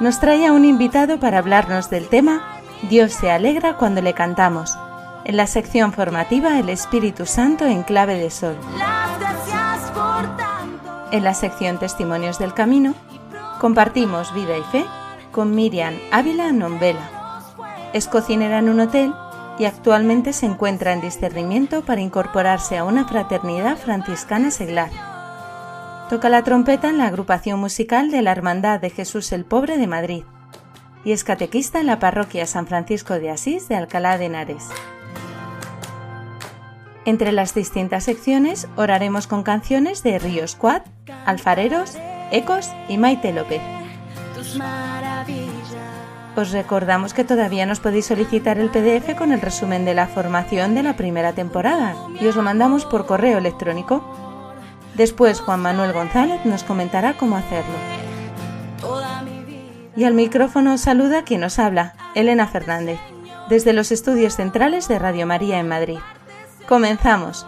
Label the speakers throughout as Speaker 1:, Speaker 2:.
Speaker 1: nos trae a un invitado para hablarnos del tema Dios se alegra cuando le cantamos, en la sección formativa El Espíritu Santo en clave de sol. En la sección Testimonios del Camino, compartimos vida y fe con Miriam Ávila Nombela. Es cocinera en un hotel y actualmente se encuentra en discernimiento para incorporarse a una fraternidad franciscana seglar. Toca la trompeta en la agrupación musical de la Hermandad de Jesús el Pobre de Madrid y es catequista en la parroquia San Francisco de Asís de Alcalá de Henares. Entre las distintas secciones oraremos con canciones de Ríos Cuad, Alfareros, Ecos y Maite López. Os recordamos que todavía nos podéis solicitar el PDF con el resumen de la formación de la primera temporada y os lo mandamos por correo electrónico Después Juan Manuel González nos comentará cómo hacerlo. Y al micrófono saluda quien nos habla, Elena Fernández, desde los estudios centrales de Radio María en Madrid. Comenzamos.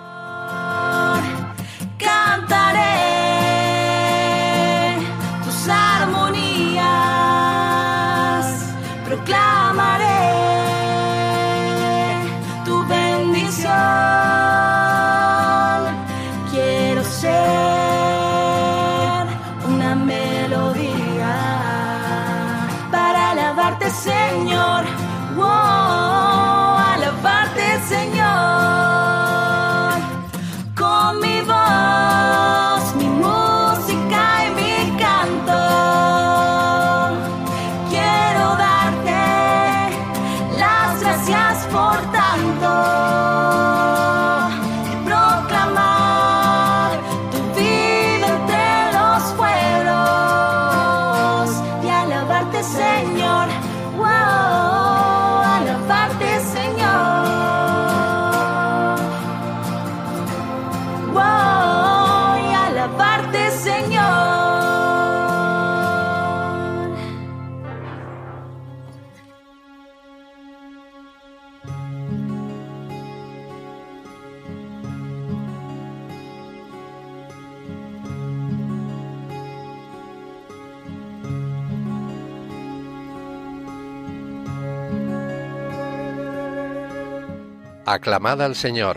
Speaker 2: Aclamad al Señor.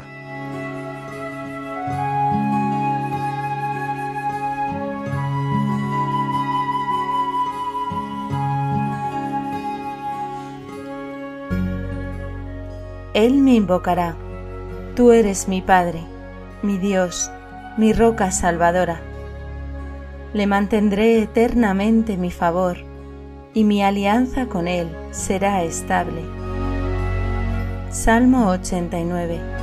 Speaker 1: Él me invocará. Tú eres mi Padre, mi Dios, mi roca salvadora. Le mantendré eternamente mi favor, y mi alianza con Él será estable. Salmo 89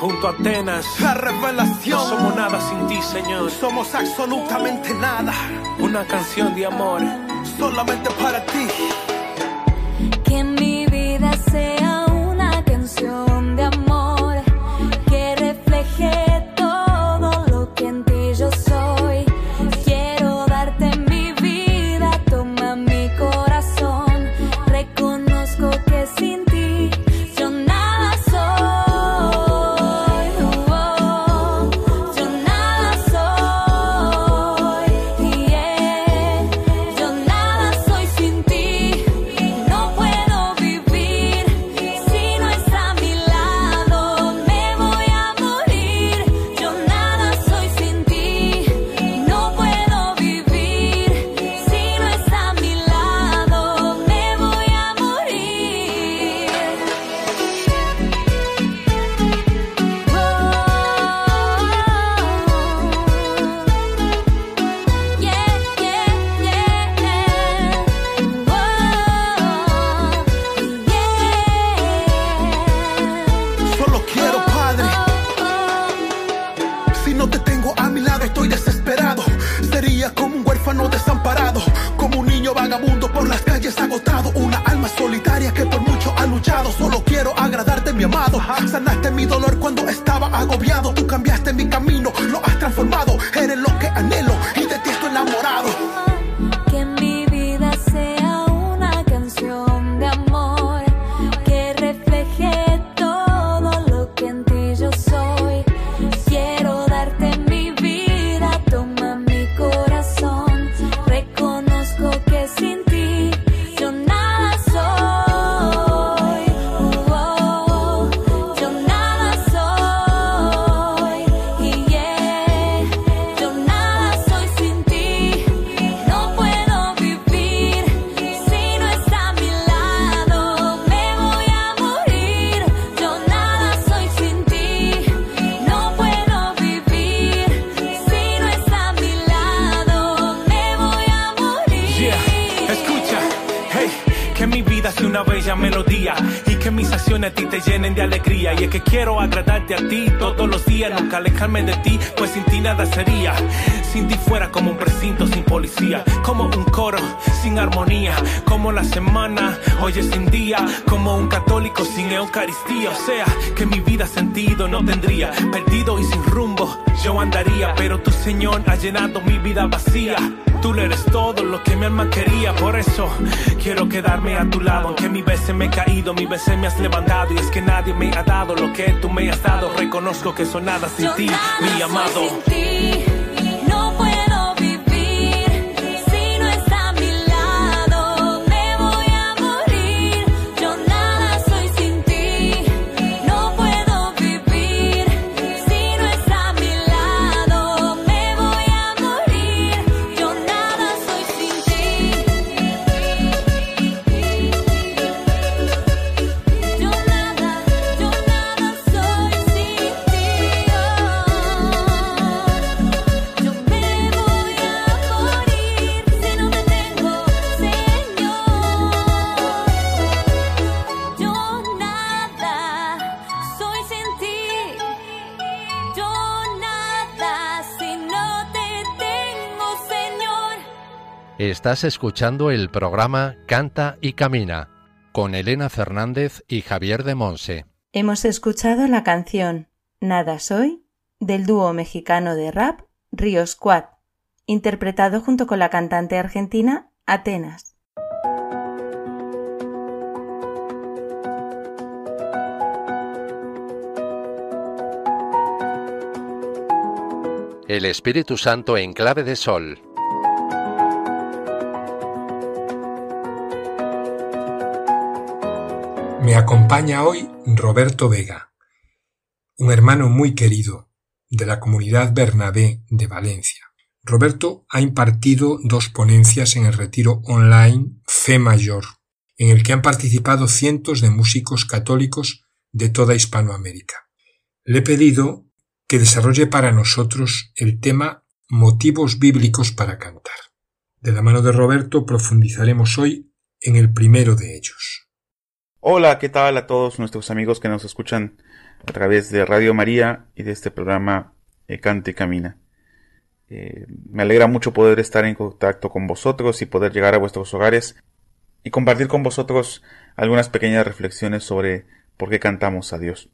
Speaker 3: Junto a Atenas,
Speaker 4: la revelación.
Speaker 3: no somos nada sin ti, Señor.
Speaker 4: Somos absolutamente nada,
Speaker 3: Una canción de amor,
Speaker 4: solamente para ti. Anhelo
Speaker 5: que quiero
Speaker 3: agradarte a ti todos los días, nunca alejarme de ti, pues sin ti nada sería. Sin ti fuera como un precinto sin policía, como un coro sin armonía, como la semana, hoy es sin día, como un católico sin Eucaristía. O sea, que mi vida sentido no tendría, perdido y sin rumbo yo andaría, pero tu Señor ha llenado mi vida vacía. Tú le eres todo lo que mi alma quería, por eso quiero quedarme a tu lado. Aunque mi veces me he caído, mi veces me has levantado. Y es que nadie me ha dado lo que tú me has dado. Reconozco que soy nada sin
Speaker 5: Yo
Speaker 3: ti,
Speaker 5: nada
Speaker 3: mi
Speaker 5: soy
Speaker 3: amado.
Speaker 5: sin ti.
Speaker 2: Estás escuchando el programa Canta y Camina con Elena Fernández y Javier de Monse.
Speaker 6: Hemos escuchado la canción Nada Soy del dúo mexicano de rap Río Squad, interpretado junto con la cantante argentina Atenas.
Speaker 2: El Espíritu Santo en clave de sol.
Speaker 7: Me acompaña hoy Roberto Vega, un hermano muy querido de la comunidad Bernabé de Valencia. Roberto ha impartido dos ponencias en el retiro online Fe Mayor, en el que han participado cientos de músicos católicos de toda Hispanoamérica. Le he pedido que desarrolle para nosotros el tema motivos bíblicos para cantar. De la mano de Roberto profundizaremos hoy en el primero de ellos.
Speaker 8: Hola, ¿qué tal a todos nuestros amigos que nos escuchan a través de Radio María y de este programa eh, Cante y Camina? Eh, me alegra mucho poder estar en contacto con vosotros y poder llegar a vuestros hogares y compartir con vosotros algunas pequeñas reflexiones sobre por qué cantamos a Dios.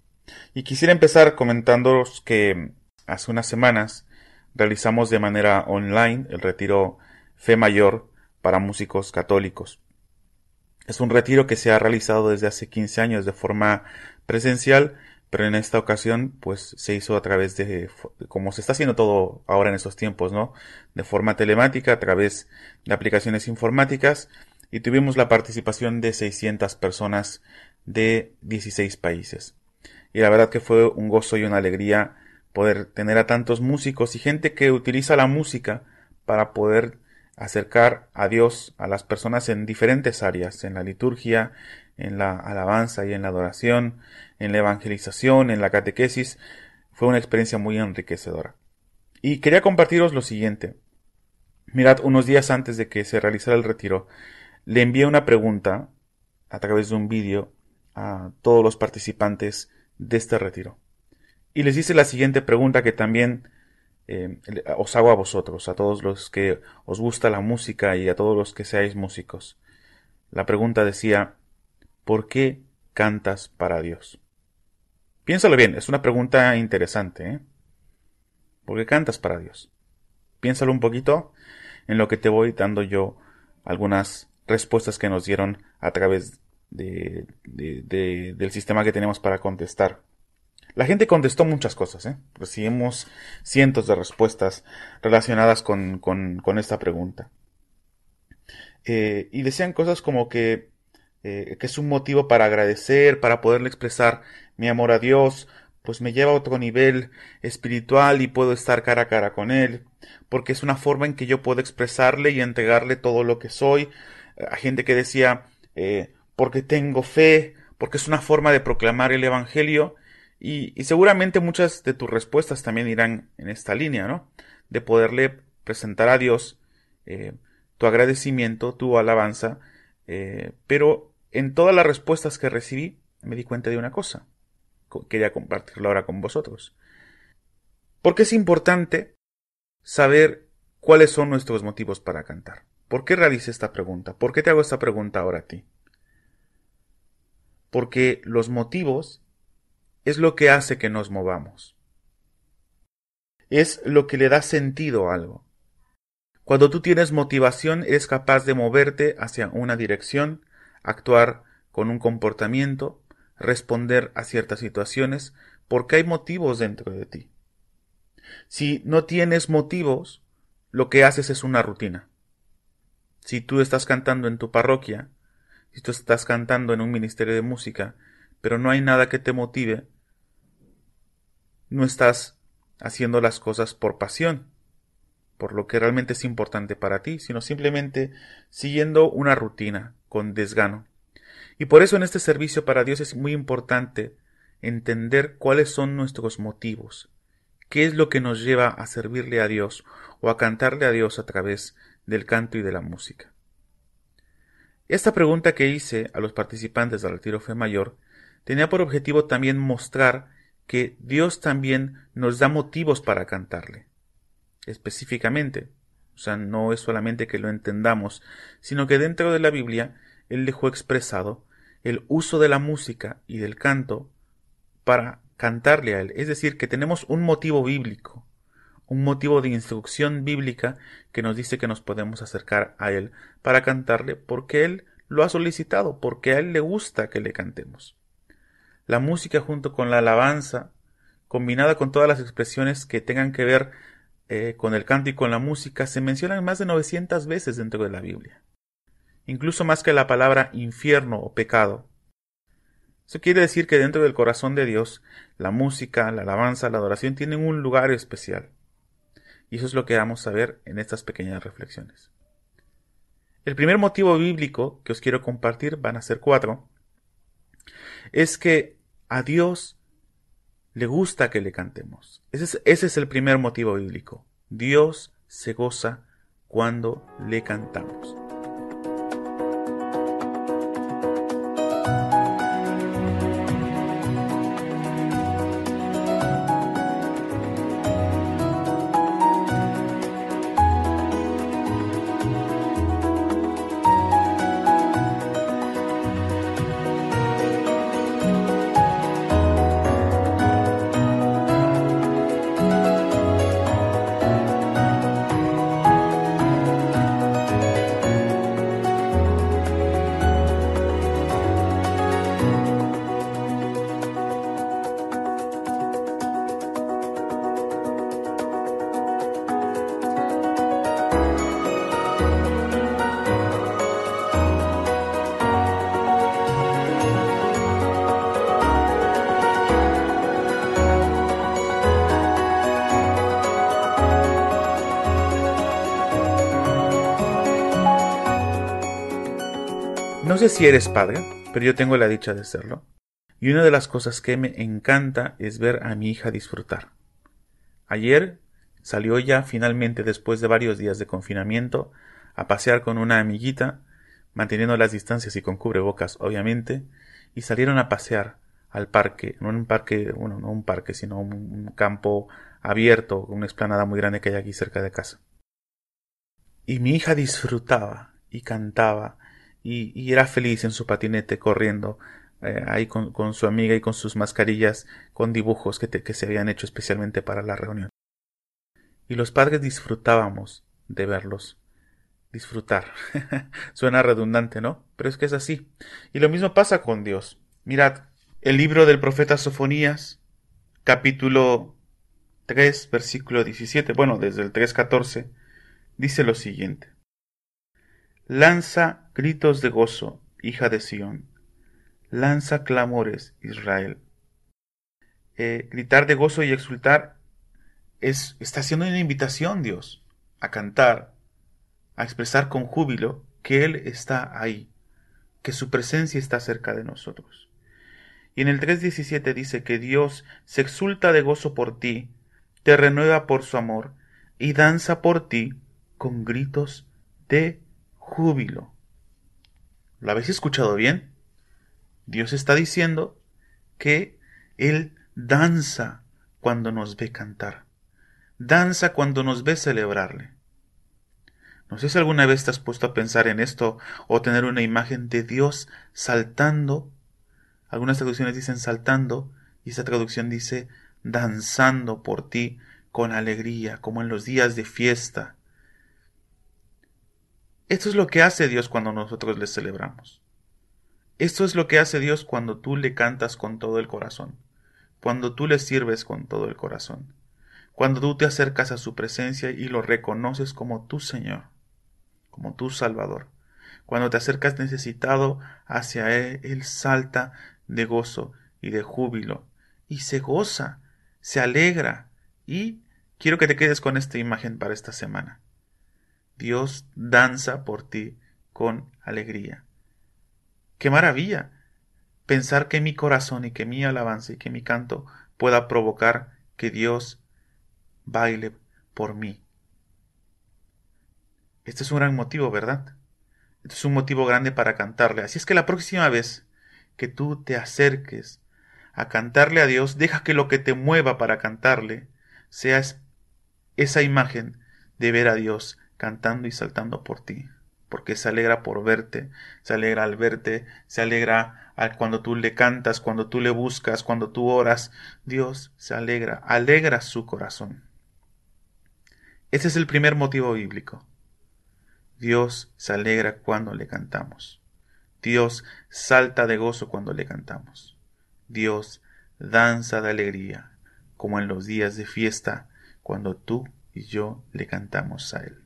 Speaker 8: Y quisiera empezar comentándoos que hace unas semanas realizamos de manera online el retiro Fe Mayor para músicos católicos. Es un retiro que se ha realizado desde hace 15 años de forma presencial, pero en esta ocasión pues se hizo a través de, como se está haciendo todo ahora en estos tiempos, ¿no? De forma telemática, a través de aplicaciones informáticas y tuvimos la participación de 600 personas de 16 países. Y la verdad que fue un gozo y una alegría poder tener a tantos músicos y gente que utiliza la música para poder acercar a Dios a las personas en diferentes áreas, en la liturgia, en la alabanza y en la adoración, en la evangelización, en la catequesis. Fue una experiencia muy enriquecedora. Y quería compartiros lo siguiente. Mirad, unos días antes de que se realizara el retiro, le envié una pregunta a través de un vídeo a todos los participantes de este retiro. Y les hice la siguiente pregunta que también eh, os hago a vosotros, a todos los que os gusta la música y a todos los que seáis músicos. La pregunta decía, ¿por qué cantas para Dios? Piénsalo bien, es una pregunta interesante. ¿eh? ¿Por qué cantas para Dios? Piénsalo un poquito en lo que te voy dando yo algunas respuestas que nos dieron a través de, del sistema que tenemos para contestar. La gente contestó muchas cosas, ¿eh? recibimos cientos de respuestas relacionadas con, esta pregunta. Eh, y decían cosas como que, eh, que es un motivo para agradecer, para poderle expresar mi amor a Dios, pues me lleva a otro nivel espiritual y puedo estar cara a cara con Él, porque es una forma en que yo puedo expresarle y entregarle todo lo que soy. A gente que decía, eh, porque tengo fe, porque es una forma de proclamar el Evangelio, y, seguramente muchas de tus respuestas también irán en esta línea, ¿no? De poderle presentar a Dios eh, tu agradecimiento, tu alabanza, eh, pero en todas las respuestas que recibí me di cuenta de una cosa. Quería compartirlo ahora con vosotros. Porque es importante saber cuáles son nuestros motivos para cantar. ¿Por qué realicé esta pregunta? ¿Por qué te hago esta pregunta ahora a ti? Porque los motivos es lo que hace que nos movamos. Es lo que le da sentido a algo. Cuando tú tienes motivación, eres capaz de moverte hacia una dirección, actuar con un comportamiento, responder a ciertas situaciones, porque hay motivos dentro de ti. Si no tienes motivos, lo que haces es una rutina. Si tú estás cantando en tu parroquia, si tú estás cantando en un ministerio de música, pero no hay nada que te motive, no estás haciendo las cosas por pasión, por lo que realmente es importante para ti, sino simplemente siguiendo una rutina con desgano. Y por eso en este servicio para Dios es muy importante entender cuáles son nuestros motivos, qué es lo que nos lleva a servirle a Dios o a cantarle a Dios a través del canto y de la música. Esta pregunta que hice a los participantes del retiro fe mayor tenía por objetivo también mostrar que Dios también nos da motivos para cantarle. Específicamente, o sea, no es solamente que lo entendamos, sino que dentro de la Biblia Él dejó expresado el uso de la música y del canto para cantarle a Él. Es decir, que tenemos un motivo bíblico, un motivo de instrucción bíblica que nos dice que nos podemos acercar a Él para cantarle porque Él lo ha solicitado, porque a Él le gusta que le cantemos. La música junto con la alabanza, combinada con todas las expresiones que tengan que ver eh, con el canto y con la música, se mencionan más de 900 veces dentro de la Biblia incluso más que la palabra infierno o pecado. Eso quiere decir que dentro del corazón de Dios, la música, la alabanza, la adoración tienen un lugar especial. Y eso es lo que vamos a ver en estas pequeñas reflexiones. El primer motivo bíblico que os quiero compartir, van a ser cuatro, es que a Dios le gusta que le cantemos. Ese es, el primer motivo bíblico. Dios se goza cuando le cantamos. Si eres padre, pero yo tengo la dicha de serlo. Y una de las cosas que me encanta es ver a mi hija disfrutar. Ayer salió ya finalmente después de varios días de confinamiento a pasear con una amiguita, manteniendo las distancias y con cubrebocas, obviamente, y salieron a pasear al parque, no un parque, bueno, no un parque, sino un, campo abierto, una explanada muy grande que hay aquí cerca de casa. Y mi hija disfrutaba y cantaba y, era feliz en su patinete corriendo eh, ahí con, su amiga y con sus mascarillas con dibujos que, que se habían hecho especialmente para la reunión. Y los padres disfrutábamos de verlos. Disfrutar. Suena redundante, ¿no? Pero es que es así. Y lo mismo pasa con Dios. Mirad, el libro del profeta Sofonías, capítulo 3, versículo 17, bueno, desde el 3.14, dice lo siguiente. Lanza gritos de gozo, hija de Sión. Lanza clamores, Israel. Eh, gritar de gozo y exultar es, está haciendo una invitación, Dios, a cantar, a expresar con júbilo que Él está ahí, que su presencia está cerca de nosotros. Y en el 3.17 dice que Dios se exulta de gozo por ti, te renueva por su amor y danza por ti con gritos de júbilo. ¿Lo habéis escuchado bien? Dios está diciendo que Él danza cuando nos ve cantar. Danza cuando nos ve celebrarle. No sé si alguna vez te has puesto a pensar en esto o tener una imagen de Dios saltando. Algunas traducciones dicen saltando y esta traducción dice danzando por ti con alegría, como en los días de fiesta. Esto es lo que hace Dios cuando nosotros le celebramos. Esto es lo que hace Dios cuando tú le cantas con todo el corazón, cuando tú le sirves con todo el corazón, cuando tú te acercas a su presencia y lo reconoces como tu Señor, como tu Salvador. Cuando te acercas necesitado hacia Él, Él salta de gozo y de júbilo y se goza, se alegra y quiero que te quedes con esta imagen para esta semana. Dios danza por ti con alegría. ¡Qué maravilla! Pensar que mi corazón y que mi alabanza y que mi canto pueda provocar que Dios baile por mí. Este es un gran motivo, ¿verdad? Este es un motivo grande para cantarle. Así es que la próxima vez que tú te acerques a cantarle a Dios, deja que lo que te mueva para cantarle sea esa imagen de ver a Dios cantando y saltando por ti, porque se alegra por verte, se alegra al verte, se alegra al cuando tú le cantas, cuando tú le buscas, cuando tú oras, Dios se alegra, alegra su corazón. Ese es el primer motivo bíblico. Dios se alegra cuando le cantamos. Dios salta de gozo cuando le cantamos. Dios danza de alegría, como en los días de fiesta, cuando tú y yo le cantamos a Él.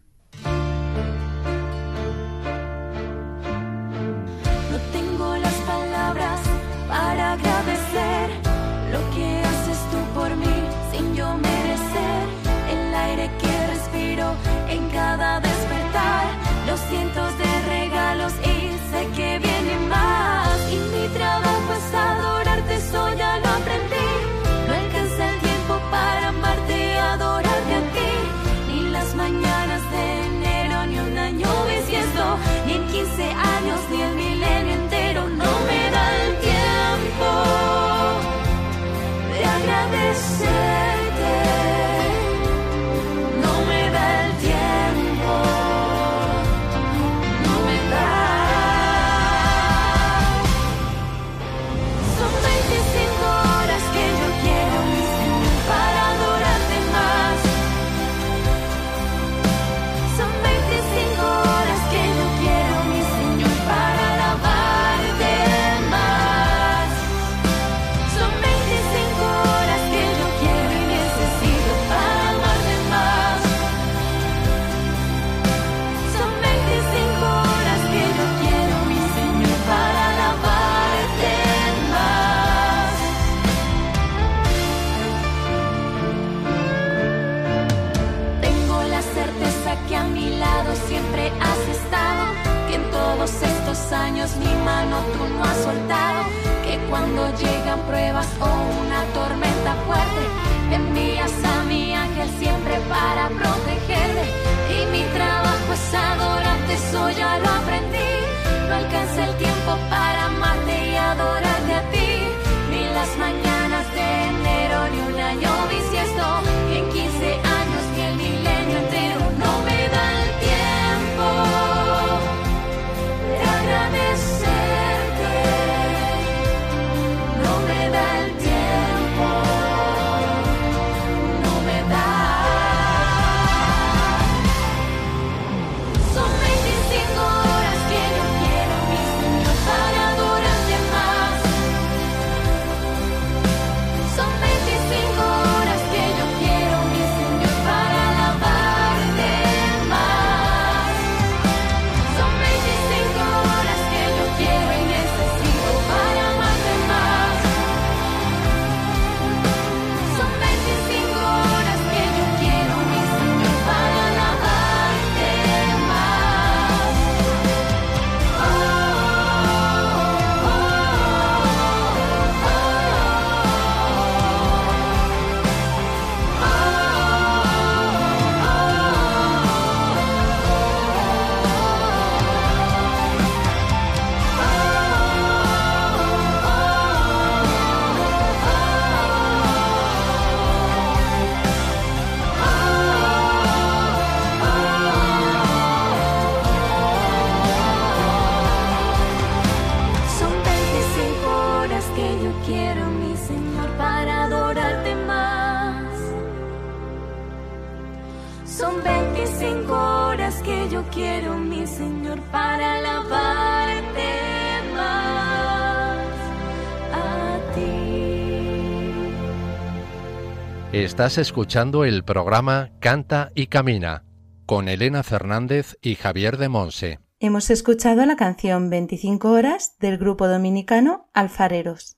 Speaker 2: Estás escuchando el programa Canta y Camina con Elena Fernández y Javier de Monse.
Speaker 6: Hemos escuchado la canción 25 horas del grupo dominicano Alfareros.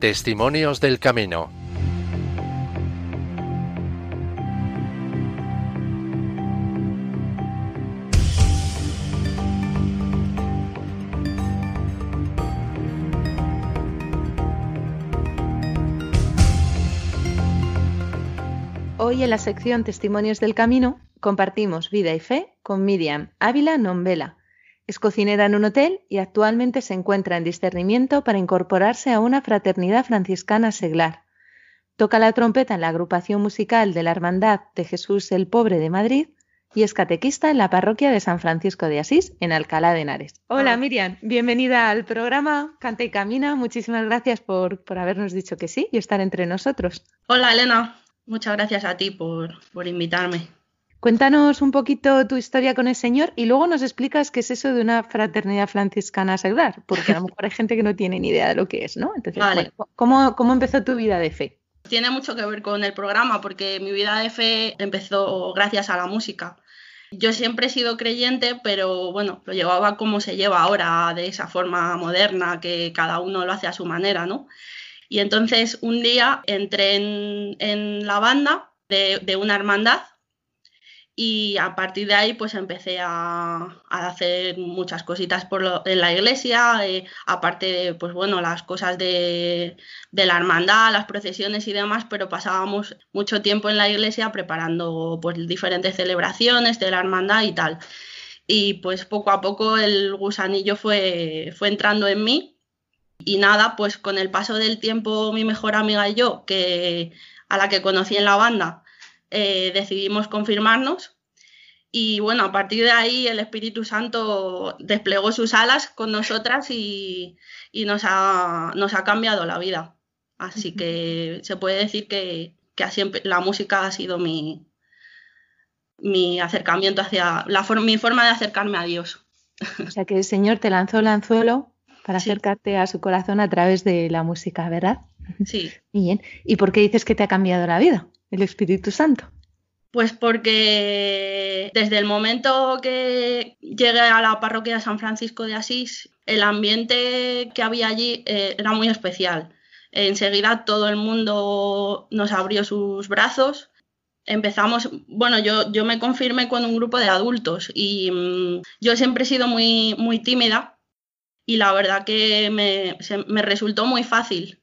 Speaker 2: Testimonios del Camino
Speaker 6: Hoy en la sección Testimonios del Camino compartimos vida y fe con Miriam Ávila Nombela. Es cocinera en un hotel y actualmente se encuentra en discernimiento para incorporarse a una fraternidad franciscana seglar. Toca la trompeta en la agrupación musical de la Hermandad de Jesús el Pobre de Madrid y es catequista en la parroquia de San Francisco de Asís, en Alcalá de Henares. Hola Miriam, bienvenida al programa Canta y Camina. Muchísimas gracias por, por habernos dicho que sí y estar entre nosotros.
Speaker 9: Hola Elena, Muchas gracias a ti por, por invitarme.
Speaker 6: Cuéntanos un poquito tu historia con el Señor y luego nos explicas qué es eso de una fraternidad franciscana seglar, porque a lo mejor hay gente que no tiene ni idea de lo que es, ¿no? Entonces, ¿cómo, ¿cómo empezó tu vida de fe?
Speaker 9: Tiene mucho que ver con el programa, porque mi vida de fe empezó gracias a la música. Yo siempre he sido creyente, pero bueno, lo llevaba como se lleva ahora, de esa forma moderna, que cada uno lo hace a su manera, ¿no? Y entonces un día entré en, la banda de, una hermandad y a partir de ahí pues empecé a, hacer muchas cositas por en la iglesia, eh, aparte de pues bueno, las cosas de, la hermandad, las procesiones y demás, pero pasábamos mucho tiempo en la iglesia preparando pues diferentes celebraciones de la hermandad y tal. Y pues poco a poco el gusanillo fue, fue entrando en mí y nada, pues con el paso del tiempo mi mejor amiga y yo, que a la que conocí en la banda, eh, decidimos confirmarnos. Y bueno, a partir de ahí el Espíritu Santo desplegó sus alas con nosotras y, nos, ha, nos, ha, cambiado la vida. Así que se puede decir que, que la música ha sido mi, mi acercamiento hacia la mi forma de acercarme a Dios.
Speaker 6: O sea que el Señor te lanzó el anzuelo para acercarte a su corazón a través de la música, ¿verdad?
Speaker 9: Sí.
Speaker 6: Bien. ¿Y por qué dices que te ha cambiado la vida, el Espíritu Santo?
Speaker 9: Pues porque desde el momento que llegué a la parroquia de San Francisco de Asís, el ambiente que había allí eh, era muy especial. Enseguida todo el mundo nos abrió sus brazos. Empezamos, bueno, yo, yo me confirmé con un grupo de adultos y mm, yo siempre he sido muy, muy tímida y la verdad que me, me resultó muy fácil.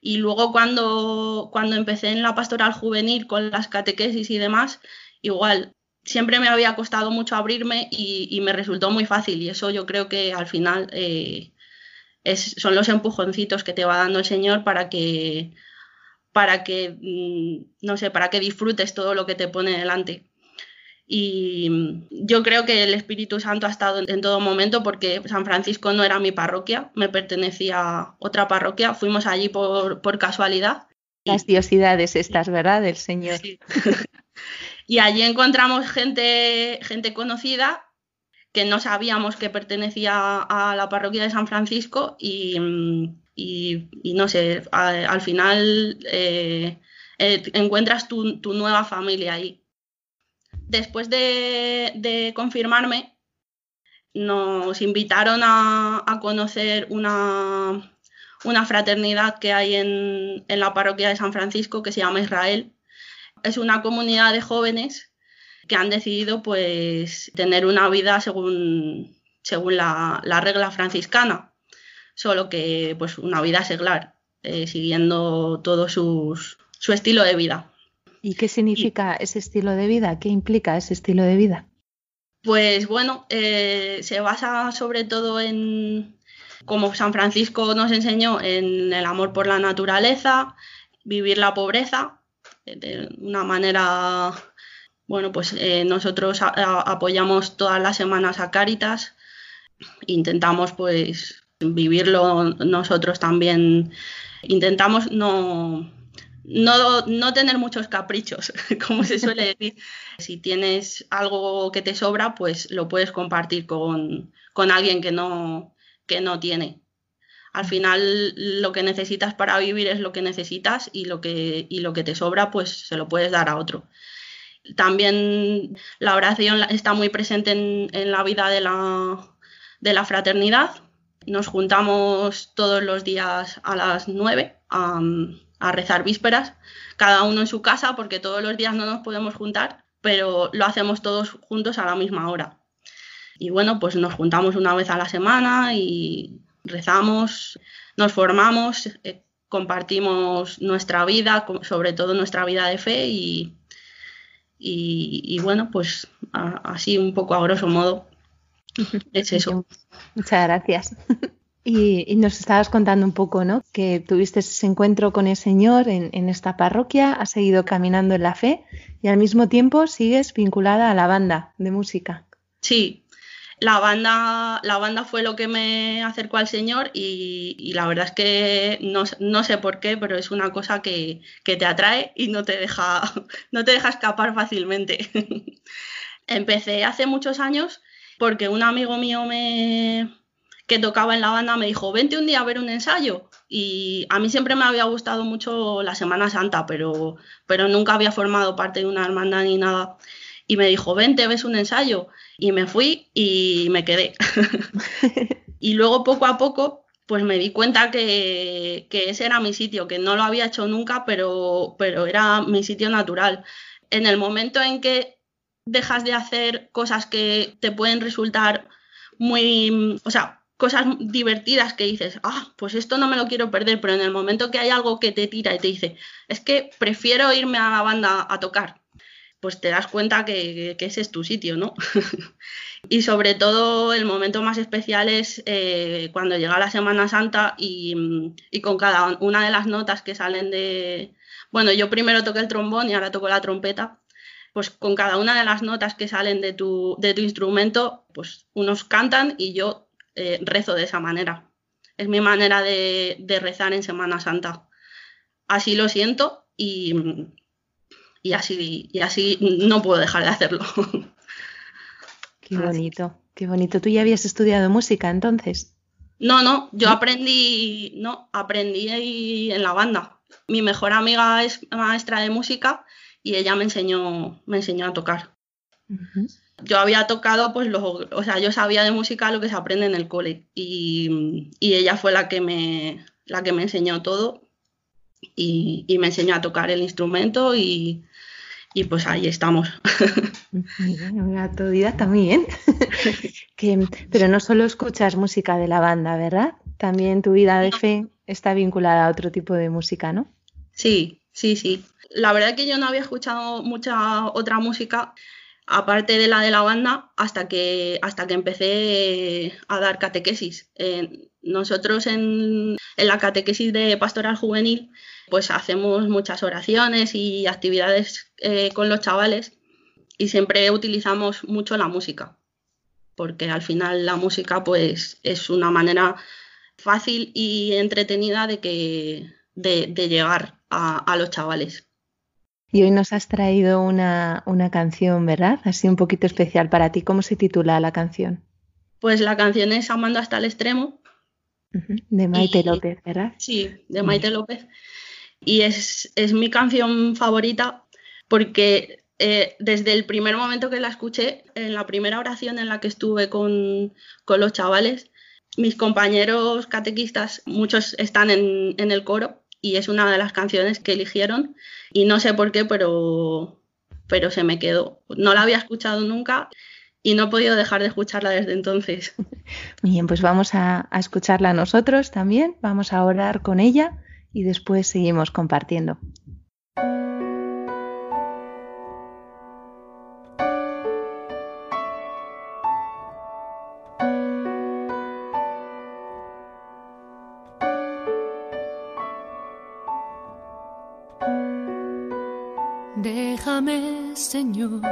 Speaker 9: Y luego cuando, cuando empecé en la pastoral juvenil con las catequesis y demás, igual, siempre me había costado mucho abrirme y, me resultó muy fácil. Y eso yo creo que al final eh, es, son los empujoncitos que te va dando el Señor para que, para que, mm, no sé, para que disfrutes todo lo que te pone delante. Y yo creo que el Espíritu Santo ha estado en todo momento porque San Francisco no era mi parroquia, me pertenecía a otra parroquia, fuimos allí por, por casualidad.
Speaker 6: Las diosidades estas, ¿verdad? Del Señor.
Speaker 9: y allí encontramos gente, gente conocida que no sabíamos que pertenecía a la parroquia de San Francisco y, y, no sé, al final eh, eh, encuentras tu, tu nueva familia ahí después de, confirmarme, nos invitaron a, conocer una, fraternidad que hay en, la parroquia de San Francisco que se llama Israel. Es una comunidad de jóvenes que han decidido pues tener una vida según, la, regla franciscana, solo que pues una vida seglar, eh, siguiendo todo su estilo de vida.
Speaker 6: ¿Y qué significa ese estilo de vida? ¿Qué implica ese estilo de vida?
Speaker 9: Pues bueno, eh, se basa sobre todo en, como San Francisco nos enseñó, en el amor por la naturaleza, vivir la pobreza de una manera, bueno, pues eh, nosotros apoyamos todas las semanas a Cáritas, intentamos pues vivirlo nosotros también, intentamos no no, tener muchos caprichos, como se suele decir. Si tienes algo que te sobra, pues lo puedes compartir con, alguien que no, que no tiene. Al final lo que necesitas para vivir es lo que necesitas y lo que, y lo que te sobra, pues se lo puedes dar a otro. También la oración está muy presente en, la vida de la, de la, fraternidad. Nos juntamos todos los días a las nueve a rezar vísperas, cada uno en su casa, porque todos los días no nos podemos juntar, pero lo hacemos todos juntos a la misma hora. Y bueno, pues nos juntamos una vez a la semana y rezamos, nos formamos, eh, compartimos nuestra vida, sobre todo nuestra vida de fe y, y, bueno, pues así un poco a grosso modo es eso.
Speaker 6: Muchas gracias. Y, nos estabas contando un poco, ¿no? Que tuviste ese encuentro con el Señor en, esta parroquia, has seguido caminando en la fe y al mismo tiempo sigues vinculada a la banda de música.
Speaker 9: Sí, la banda, la banda fue lo que me acercó al Señor y, la verdad es que no, sé por qué, pero es una cosa que, que, te atrae y no te deja, no te deja escapar fácilmente. Empecé hace muchos años porque un amigo mío me, que tocaba en la banda me dijo, vente un día a ver un ensayo. Y a mí siempre me había gustado mucho la Semana Santa, pero, pero nunca había formado parte de una hermandad ni nada. Y me dijo, vente, ves un ensayo. Y me fui y me quedé. y luego poco a poco, pues me di cuenta que, que, ese era mi sitio, que no lo había hecho nunca, pero, pero era mi sitio natural. En el momento en que dejas de hacer cosas que te pueden resultar muy, o sea, cosas divertidas que dices, ah, pues esto no me lo quiero perder, pero en el momento que hay algo que te tira y te dice, es que prefiero irme a la banda a tocar, pues te das cuenta que, ese es tu sitio, ¿no? y sobre todo el momento más especial es eh, cuando llega la Semana Santa y, y, con cada una de las notas que salen de... Bueno, yo primero toqué el trombón y ahora toco la trompeta. Pues con cada una de las notas que salen de tu, de tu instrumento, pues unos cantan y yo eh, rezo de esa manera. Es mi manera de, rezar en Semana Santa. Así lo siento y, y, así, y así no puedo dejar de hacerlo.
Speaker 6: Qué bonito, qué bonito. ¿Tú ya habías estudiado música entonces?
Speaker 9: No, no, yo aprendí, no, aprendí en la banda. Mi mejor amiga es maestra de música y ella me enseñó, me enseñó a tocar yo había tocado, pues, lo, o sea, yo sabía de música lo que se aprende en el cole y, ella fue la que me, la que me enseñó todo y, me enseñó a tocar el instrumento y, pues ahí estamos.
Speaker 6: Una autodidacta también. que, pero no solo escuchas música de la banda, ¿verdad? También tu vida de fe está vinculada a otro tipo de música, ¿no?
Speaker 9: Sí, sí, sí. La verdad es que yo no había escuchado mucha otra música aparte de la de la banda, hasta que, hasta que empecé a dar catequesis. nosotros en, la catequesis de pastoral juvenil, pues hacemos muchas oraciones y actividades eh, con los chavales. y siempre utilizamos mucho la música, porque al final la música pues es una manera fácil y entretenida de, que, de, llegar a, los chavales.
Speaker 6: Y hoy nos has traído una, una canción, ¿verdad? Así un poquito especial para ti. ¿Cómo se titula la canción?
Speaker 9: Pues la canción es Amando hasta el extremo.
Speaker 6: De Maite López, ¿verdad?
Speaker 9: Sí, de Maite López. Y es, es mi canción favorita porque eh, desde el primer momento que la escuché, en la primera oración en la que estuve con, los chavales, mis compañeros catequistas, muchos están en, el coro y es una de las canciones que eligieron y no sé por qué, pero, pero se me quedó. No la había escuchado nunca y no he podido dejar de escucharla desde entonces.
Speaker 6: Bien, pues vamos a, a escucharla nosotros también, vamos a orar con ella y después seguimos compartiendo.
Speaker 10: Señor,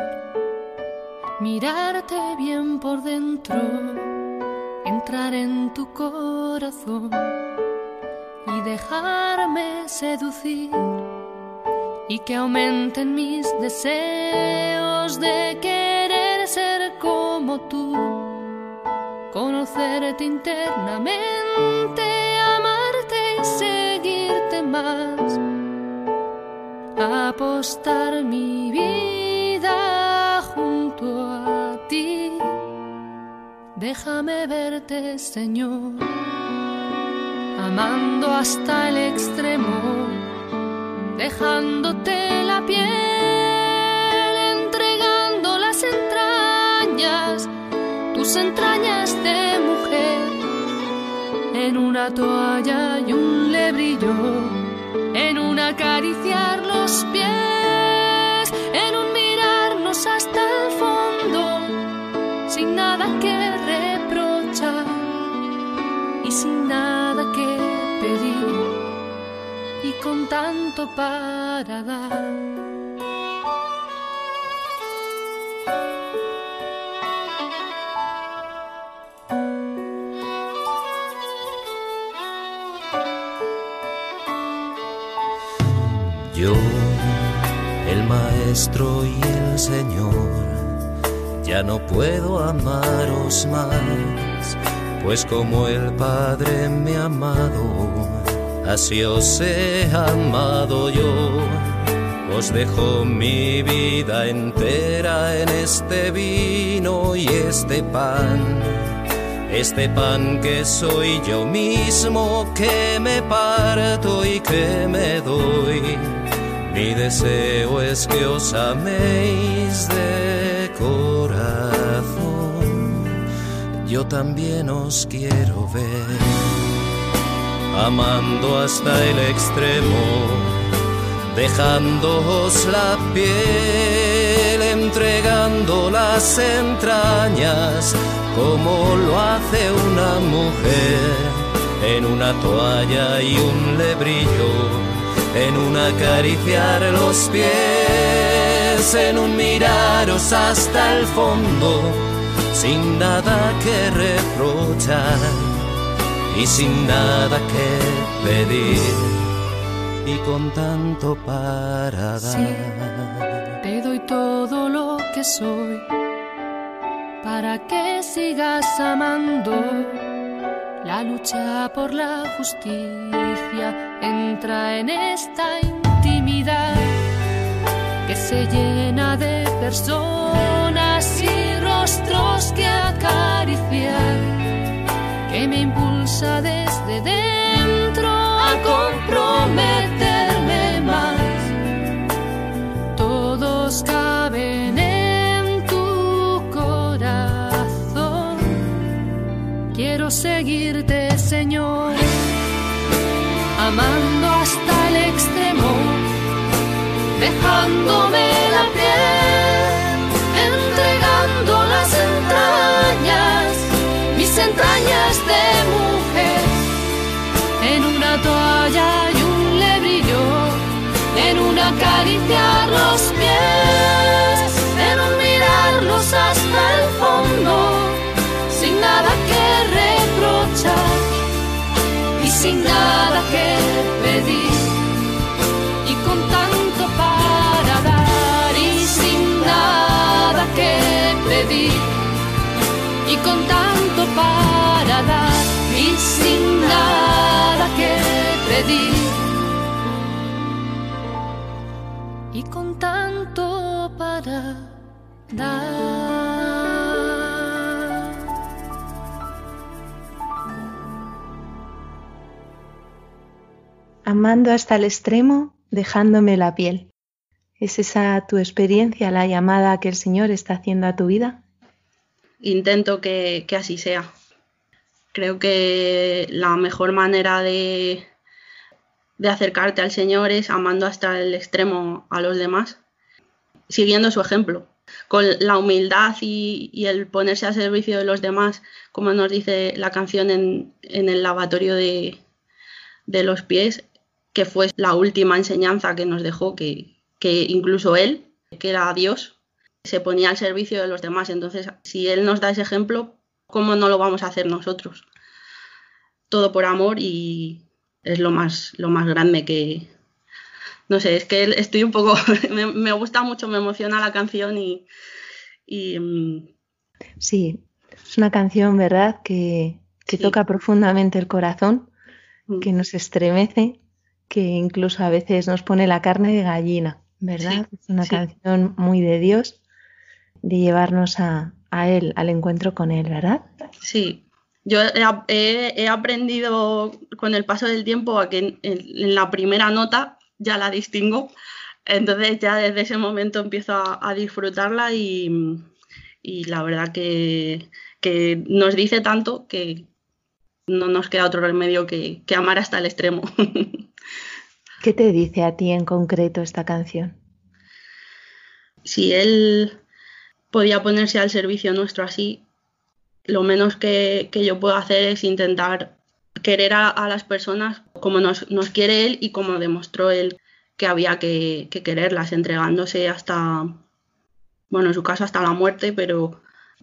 Speaker 10: mirarte bien por dentro, entrar en tu corazón y dejarme seducir y que aumenten mis deseos de querer ser como tú, conocerte internamente, amarte seguirte más apostar mi vida Déjame verte, Señor, amando hasta el extremo, dejándote la piel, entregando las entrañas, tus entrañas de mujer, en una toalla y un lebrillo en un acariciar los pies, en un mirarnos hasta el fondo, sin nada que sin nada que pedir y con tanto para dar.
Speaker 11: Maestro y el Señor, ya no puedo amaros más, pues como el Padre me ha amado, así os he amado yo. Os dejo mi vida entera en este vino y este pan, este pan que soy yo mismo, que me parto y que me doy mi deseo es que os améis de corazón. Yo también os quiero ver, amando hasta el extremo, dejándoos la piel, entregando las entrañas, como lo hace una mujer. En una toalla y un lebrillo en un acariciar los pies, en un miraros hasta el fondo, sin nada que reprochar y sin nada que pedir y con tanto para dar.
Speaker 10: te doy todo lo que soy para que sigas amando la lucha por la justicia entra en esta intimidad que se llena de personas y rostros que acariciar, que me impulsa desde dentro a comprometerme más. Todos caben seguirte, Señor, amando hasta el extremo, dejándome la piel, En una toalla y un lebrillo, en una caricia los pies, en un mirar los. Pedir. Y con tanto para dar.
Speaker 6: Amando hasta el extremo, dejándome la piel. ¿Es esa tu experiencia, la llamada que el Señor está haciendo a tu vida?
Speaker 9: Intento que, que así sea. Creo que la mejor manera de, de acercarte al Señor es amando hasta el extremo a los demás, siguiendo su ejemplo, con la humildad y, el ponerse al servicio de los demás, como nos dice la canción en, el lavatorio de, los pies, que fue la última enseñanza que nos dejó, que incluso él, que era Dios, se ponía al servicio de los demás. Entonces, si él nos da ese ejemplo, ¿cómo no lo vamos a hacer nosotros? Todo por amor y es lo más, lo más grande que... No sé, es que estoy un poco... me, me gusta mucho, me emociona la canción y... y mm,
Speaker 6: Sí, es una canción, ¿verdad?, que, que
Speaker 9: Sí.
Speaker 6: toca profundamente el corazón,
Speaker 9: mm,
Speaker 6: que nos estremece, que incluso a veces nos pone la carne de gallina, ¿verdad?
Speaker 9: Sí,
Speaker 6: Es una
Speaker 9: sí.
Speaker 6: canción muy de Dios, de llevarnos a, a Él, al encuentro con Él, ¿verdad?
Speaker 9: Sí, yo he, ap- he- he aprendido con el paso del tiempo a que en, en- en la primera nota ya la distingo, entonces ya desde ese momento empiezo a, a disfrutarla y, y la verdad que, que nos dice tanto que no nos queda otro remedio que, que amar hasta el extremo.
Speaker 6: ¿Qué te dice a ti en concreto esta canción?
Speaker 9: si él podía ponerse al servicio nuestro así, lo menos que, que yo puedo hacer es intentar querer a, a las personas como nos, nos quiere él y como demostró él que había que, que quererlas, entregándose hasta, bueno, en su caso hasta la muerte, pero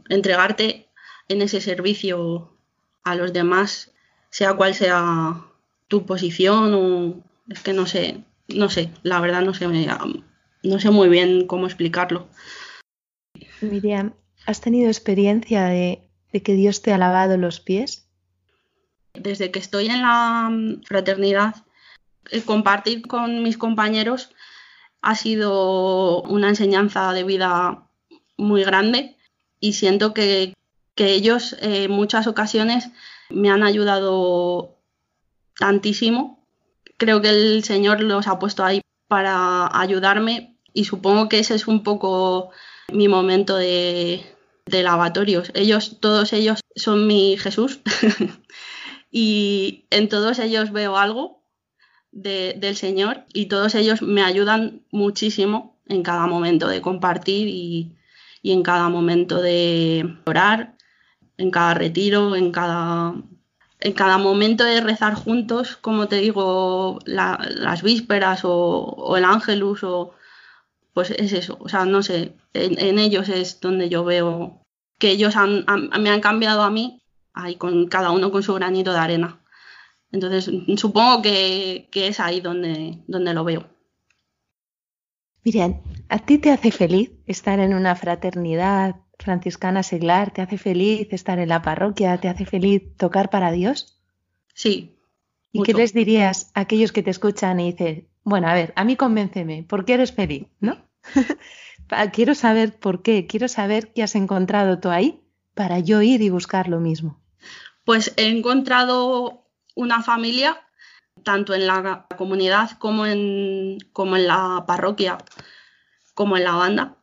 Speaker 9: entregarte en ese servicio a los demás, sea cual sea tu posición o es que no sé, no sé, la verdad no sé, no sé muy bien cómo explicarlo.
Speaker 6: Miriam, ¿has tenido experiencia de, de que Dios te ha lavado los pies?
Speaker 9: Desde que estoy en la mm, fraternidad, el compartir con mis compañeros ha sido una enseñanza de vida muy grande y siento que, que ellos eh, en muchas ocasiones me han ayudado tantísimo. Creo que el Señor los ha puesto ahí para ayudarme y supongo que ese es un poco mi momento de, de lavatorios. Ellos, todos ellos son mi Jesús y en todos ellos veo algo de- del Señor y todos ellos me ayudan muchísimo en cada momento de compartir y, y en cada momento de orar, en cada retiro, en cada, en cada momento de rezar juntos, como te digo, la- las vísperas o, el ángelus o pues es eso, o sea, no sé, en ellos es donde yo veo que ellos han- han- me han cambiado a mí, ahí con cada uno con su granito de arena. Entonces, supongo que, que es ahí donde, donde lo veo.
Speaker 6: Miriam, ¿a ti te hace feliz estar en una fraternidad franciscana seglar? ¿Te hace feliz estar en la parroquia? ¿Te hace feliz tocar para Dios?
Speaker 9: Sí.
Speaker 6: ¿Y qué les dirías a aquellos que te escuchan y dicen, bueno, a ver, a mí convénceme, ¿por qué eres feliz? ¿No? Quiero saber por qué, quiero saber qué has encontrado tú ahí para yo ir y buscar lo mismo.
Speaker 9: Pues he encontrado una familia, tanto en la comunidad como en, como en la parroquia, como en la banda.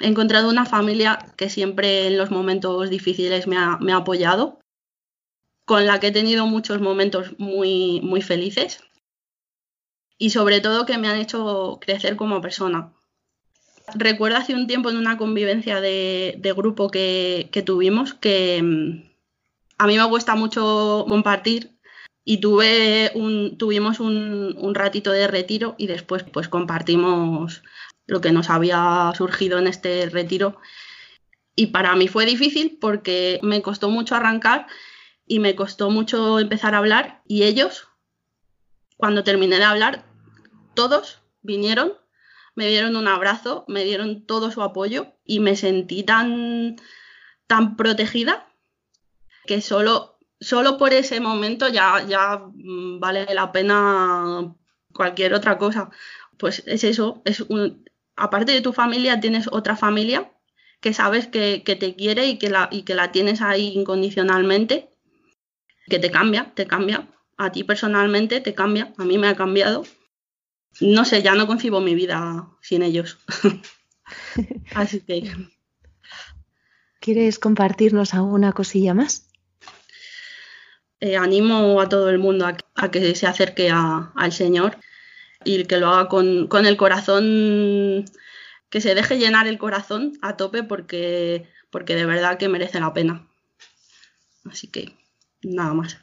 Speaker 9: He encontrado una familia que siempre en los momentos difíciles me ha, me ha apoyado, con la que he tenido muchos momentos muy, muy felices y sobre todo que me han hecho crecer como persona. Recuerdo hace un tiempo en una convivencia de, grupo que, tuvimos que mm, a mí me cuesta mucho compartir y tuvimos un ratito de retiro y después pues compartimos lo que nos había surgido en este retiro. Y para mí fue difícil porque me costó mucho arrancar y me costó mucho empezar a hablar y ellos cuando terminé de hablar todos vinieron me dieron un abrazo, me dieron todo su apoyo y me sentí tan tan protegida que solo, solo por ese momento ya, ya mm, vale la pena cualquier otra cosa. Pues es eso, es un, aparte de tu familia, tienes otra familia que sabes que, que te quiere y que, la, y que la tienes ahí incondicionalmente, que te cambia, te cambia. A ti personalmente te cambia, a mí me ha cambiado. No sé, ya no concibo mi vida sin ellos. Así que.
Speaker 6: ¿Quieres compartirnos alguna cosilla más?
Speaker 9: Eh, animo a todo el mundo a, a que se acerque a- al Señor y que lo haga con, con el corazón, que se deje llenar el corazón a tope porque, porque de verdad que merece la pena. Así que nada más.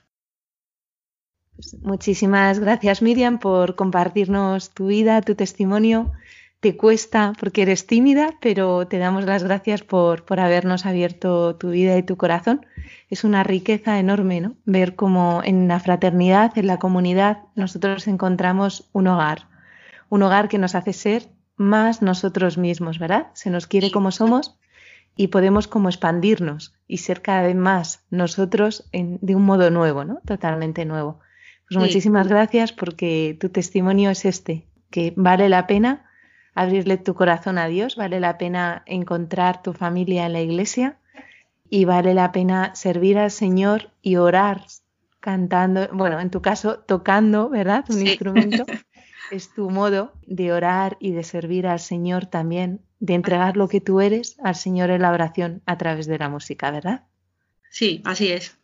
Speaker 6: Muchísimas gracias Miriam por compartirnos tu vida, tu testimonio. Te cuesta porque eres tímida, pero te damos las gracias por, por habernos abierto tu vida y tu corazón. Es una riqueza enorme, ¿no? Ver cómo en la fraternidad, en la comunidad, nosotros encontramos un hogar. Un hogar que nos hace ser más nosotros mismos, ¿verdad? Se nos quiere como somos y podemos como expandirnos y ser cada vez más nosotros en- de un modo nuevo, ¿no? Totalmente nuevo. Pues
Speaker 9: Sí.
Speaker 6: muchísimas gracias porque tu testimonio es este, que vale la pena abrirle tu corazón a Dios, vale la pena encontrar tu familia en la iglesia y vale la pena servir al Señor y orar cantando, bueno, en tu caso tocando, ¿verdad? Un
Speaker 9: Sí.
Speaker 6: instrumento. Es tu modo de orar y de servir al Señor también, de entregar lo que tú eres al Señor en la oración a través de la música, ¿verdad?
Speaker 9: Sí, así es.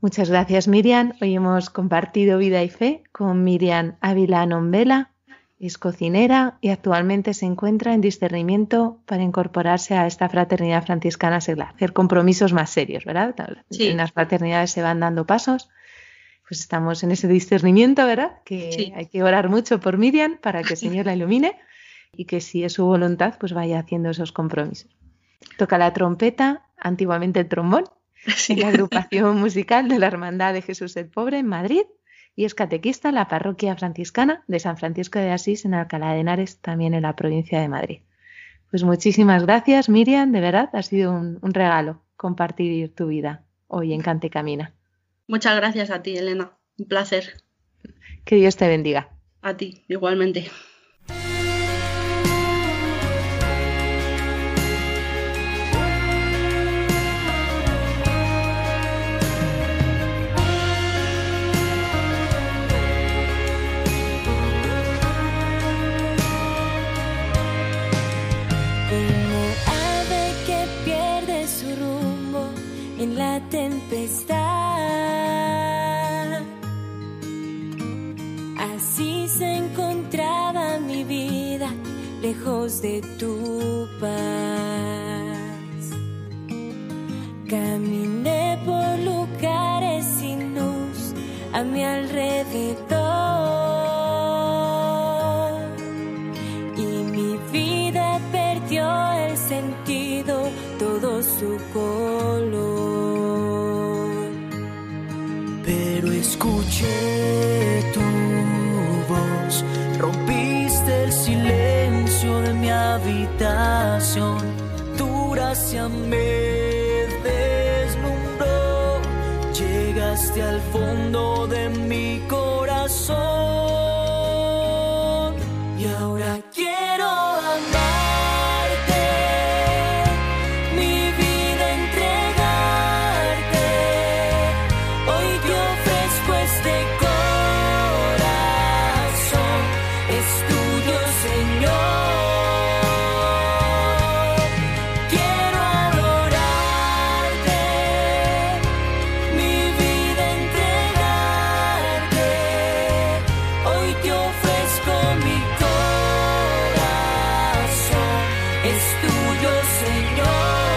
Speaker 6: Muchas gracias, Miriam. Hoy hemos compartido vida y fe con Miriam Ávila Nombela. Es cocinera y actualmente se encuentra en discernimiento para incorporarse a esta fraternidad franciscana seglar, hacer compromisos más serios, ¿verdad?
Speaker 9: Sí.
Speaker 6: En las fraternidades se van dando pasos. Pues estamos en ese discernimiento, ¿verdad? Que
Speaker 9: Sí.
Speaker 6: hay que orar mucho por Miriam para que el Señor la ilumine y que si es su voluntad, pues vaya haciendo esos compromisos. Toca la trompeta, antiguamente el trombón,
Speaker 9: Sí.
Speaker 6: en la agrupación musical de la Hermandad de Jesús el Pobre en Madrid y es catequista en la parroquia franciscana de San Francisco de Asís en Alcalá de Henares, también en la provincia de Madrid. Pues muchísimas gracias, Miriam, de verdad, ha sido un, un regalo compartir tu vida hoy en Cante Camina.
Speaker 9: Muchas gracias a ti, Elena. Un placer.
Speaker 6: Que Dios te bendiga.
Speaker 9: A ti, igualmente.
Speaker 12: tú es tuyo, Señor.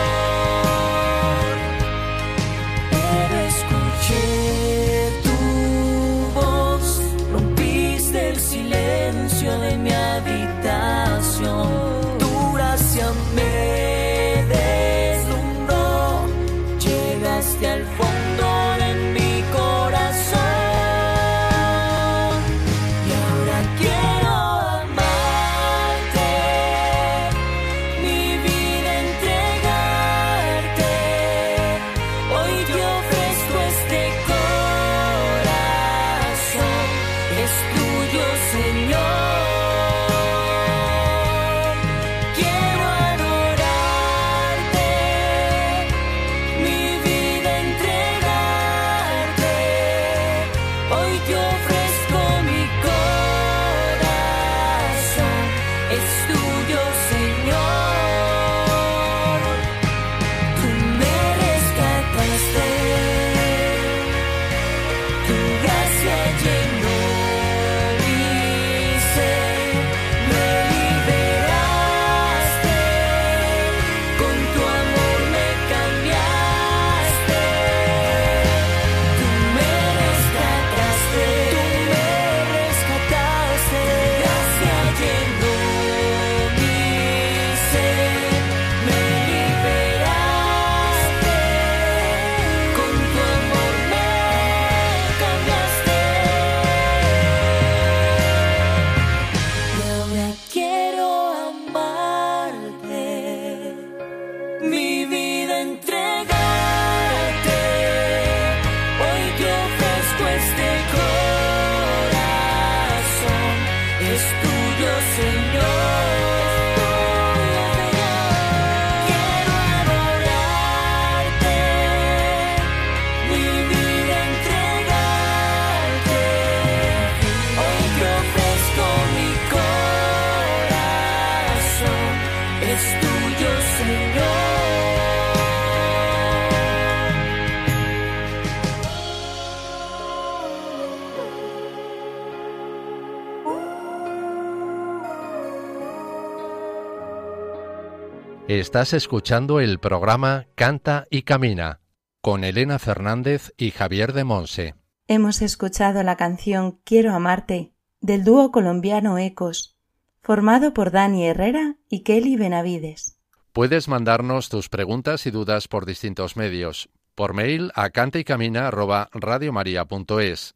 Speaker 2: Estás escuchando el programa Canta y Camina con Elena Fernández y Javier de Monse.
Speaker 1: Hemos escuchado la canción Quiero amarte del dúo colombiano Ecos, formado por Dani Herrera y Kelly Benavides.
Speaker 2: Puedes mandarnos tus preguntas y dudas por distintos medios, por mail a cantaycamina@radiomaria.es,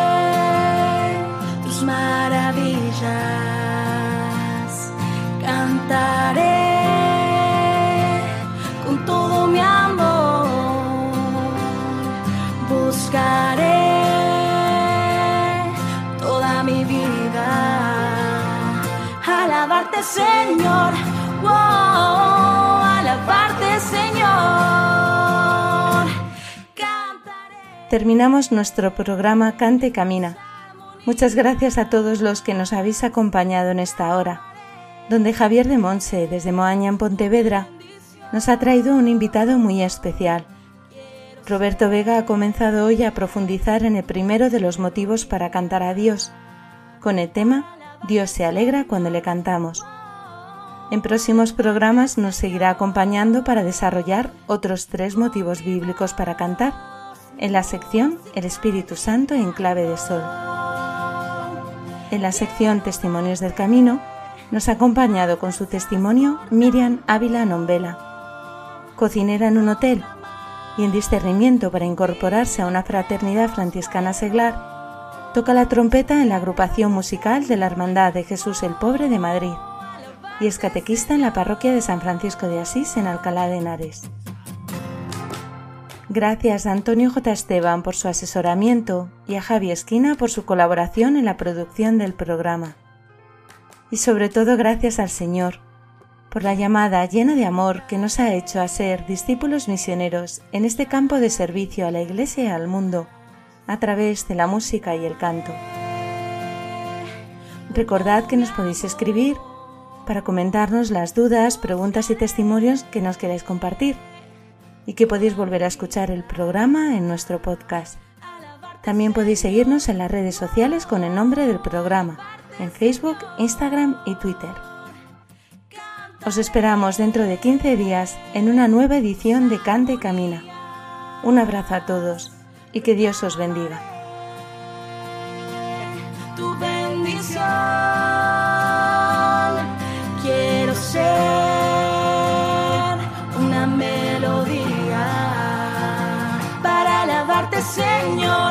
Speaker 5: maravillas, cantaré con todo mi amor, buscaré toda mi vida, alabarte Señor, wow, alabarte Señor.
Speaker 1: Terminamos nuestro programa Cante y Camina. Muchas gracias a todos los que nos habéis acompañado en esta hora, donde Javier de Monse, desde Moaña en Pontevedra, nos ha traído un invitado muy especial. Roberto Vega ha comenzado hoy a profundizar en el primero de los motivos para cantar a Dios, con el tema Dios se alegra cuando le cantamos. En próximos programas nos seguirá acompañando para desarrollar otros tres motivos bíblicos para cantar en la sección El Espíritu Santo en clave de sol. En la sección Testimonios del Camino nos ha acompañado con su testimonio Miriam Ávila Nombela, cocinera en un hotel y en discernimiento para incorporarse a una fraternidad franciscana seglar, toca la trompeta en la agrupación musical de la Hermandad de Jesús el Pobre de Madrid y es catequista en la parroquia de San Francisco de Asís en Alcalá de Henares. Gracias a Antonio J. Esteban por su asesoramiento y a Javi Esquina por su colaboración en la producción del programa. Y sobre todo gracias al Señor por la llamada llena de amor que nos ha hecho a ser discípulos misioneros en este campo de servicio a la Iglesia y al mundo a través de la música y el canto. Recordad que nos podéis escribir para comentarnos las dudas, preguntas y testimonios que nos queráis compartir y que podéis volver a escuchar el programa en nuestro podcast. También podéis seguirnos en las redes sociales con el nombre del programa, en Facebook, Instagram y Twitter. Os esperamos dentro de 15 días en una nueva edición de Cante y Camina. Un abrazo a todos y que Dios os bendiga.
Speaker 5: Señor.